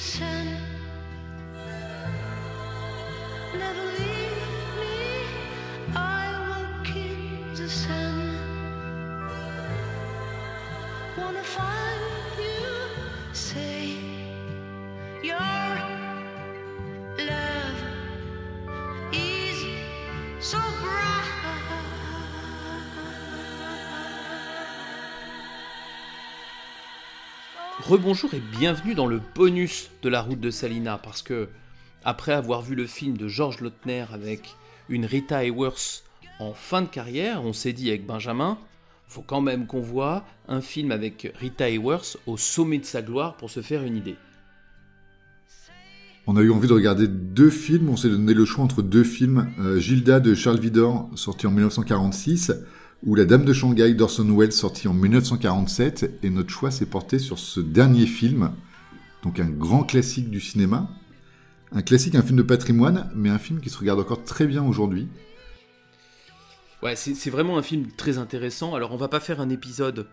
sun. Never leave me. I the sun. Wanna find you. Say your love is so Rebonjour et bienvenue dans le bonus de la route de Salina parce que après avoir vu le film de George Lautner avec une Rita Hayworth en fin de carrière, on s'est dit avec Benjamin, faut quand même qu'on voit un film avec Rita Hayworth au sommet de sa gloire pour se faire une idée. On a eu envie de regarder deux films, on s'est donné le choix entre deux films, euh, Gilda de Charles Vidor, sorti en 1946, ou La Dame de Shanghai d'Orson Welles, sorti en 1947, et notre choix s'est porté sur ce dernier film, donc un grand classique du cinéma, un classique, un film de patrimoine, mais un film qui se regarde encore très bien aujourd'hui. Ouais, c'est vraiment un film très intéressant. Alors, on va pas faire un épisode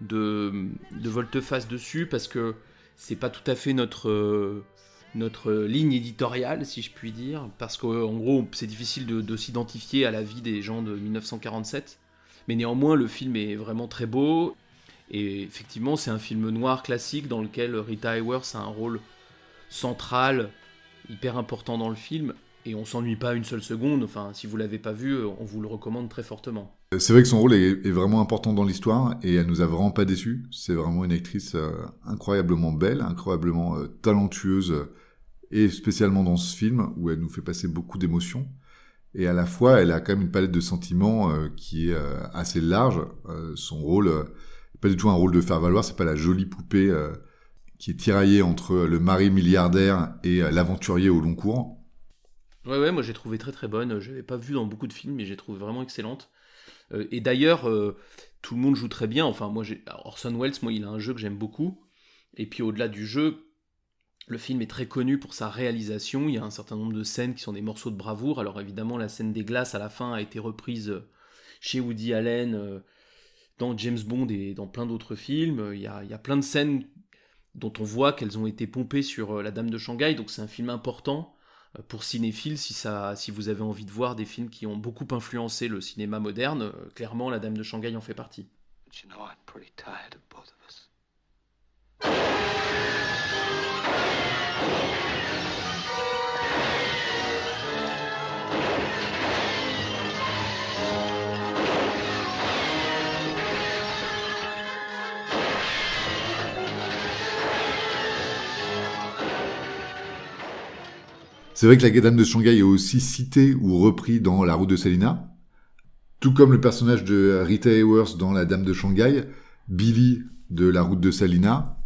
de, volte-face dessus parce que c'est pas tout à fait notre, euh, ligne éditoriale, si je puis dire. Parce qu'en gros, c'est difficile de s'identifier à la vie des gens de 1947. Mais néanmoins, le film est vraiment très beau. Et effectivement, c'est un film noir classique dans lequel Rita Hayworth a un rôle central, hyper important dans le film. Et on s'ennuie pas une seule seconde. Enfin, si vous l'avez pas vu, on vous le recommande très fortement. Euh, C'est vrai que son rôle est, vraiment important dans l'histoire, et elle nous a vraiment pas déçus. C'est vraiment une actrice euh, incroyablement belle, incroyablement euh, talentueuse, euh, et spécialement dans ce film, où elle nous fait passer beaucoup d'émotions. Et à la fois, elle a quand même une palette de sentiments euh, qui est euh, assez large. Euh, son rôle, pas du tout un rôle de faire valoir, c'est pas la jolie poupée qui est tiraillée entre le mari milliardaire et l'aventurier au long cours. Ouais, ouais, moi j'ai trouvé très très bonne. Je l'avais pas vue dans beaucoup de films, mais j'ai trouvé vraiment excellente. Et d'ailleurs, tout le monde joue très bien. Enfin, moi, Orson Welles, moi, il a un jeu que j'aime beaucoup. Et puis au-delà du jeu, le film est très connu pour sa réalisation. Il y a un certain nombre de scènes qui sont des morceaux de bravoure. Alors évidemment, la scène des glaces à la fin a été reprise euh, chez Woody Allen, euh, dans James Bond et dans plein d'autres films. Il y, a, il y a plein de scènes dont on voit qu'elles ont été pompées sur euh, La Dame de Shanghai. Donc c'est un film important pour cinéphiles si, ça, si vous avez envie de voir des films qui ont beaucoup influencé le cinéma moderne. clairement, La Dame de Shanghai en fait partie. C'est vrai que la Dame de Shanghai est aussi citée ou repris dans La route de Salina. Tout comme le personnage de Rita Hayworth dans La Dame de Shanghai, Billy de La route de Salina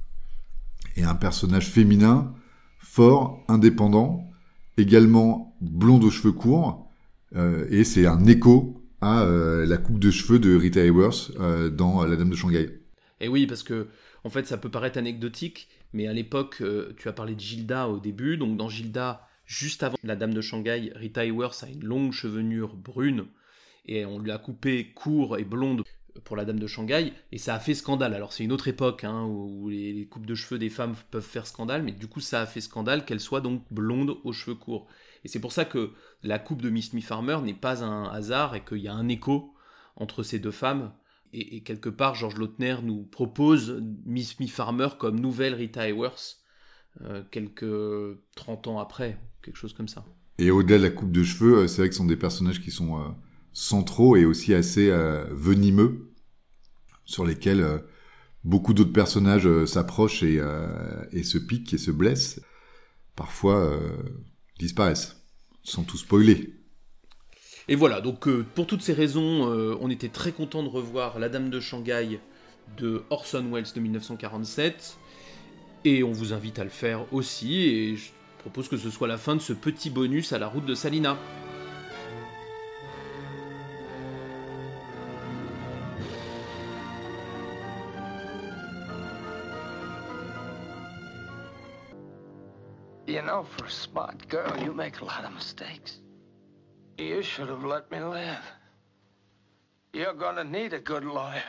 est un personnage féminin, fort, indépendant, également blonde aux cheveux courts, euh, et c'est un écho à euh, la coupe de cheveux de Rita Hayworth euh, dans La Dame de Shanghai. Et oui, parce que en fait, ça peut paraître anecdotique, mais à l'époque, tu as parlé de Gilda au début. Donc dans Gilda, juste avant la Dame de Shanghai, Rita Hayworth a une longue chevelure brune et on lui a coupé court et blonde pour la Dame de Shanghai et ça a fait scandale. Alors c'est une autre époque hein, où les, coupes de cheveux des femmes peuvent faire scandale, mais du coup ça a fait scandale qu'elle soit donc blonde aux cheveux courts. Et c'est pour ça que la coupe de Miss Me Farmer n'est pas un hasard et qu'il y a un écho entre ces deux femmes. Et, quelque part, George Lautner nous propose Miss Me Farmer comme nouvelle Rita Hayworth euh, quelques 30 ans après, quelque chose comme ça. Et au-delà de la coupe de cheveux, euh, c'est vrai que ce sont des personnages qui sont euh, centraux et aussi assez euh, venimeux, sur lesquels beaucoup d'autres personnages s'approchent et, et se piquent et se blessent. Parfois disparaissent, sans tout spoiler. Et voilà, donc euh, pour toutes ces raisons, euh, on était très content de revoir La Dame de Shanghai de Orson Welles de 1947. Et on vous invite à le faire aussi. Et je propose que ce soit la fin de ce petit bonus à la route de Salina. You know, for a smart girl, you make a lot of mistakes. You should have let me live. You're gonna need a good lawyer.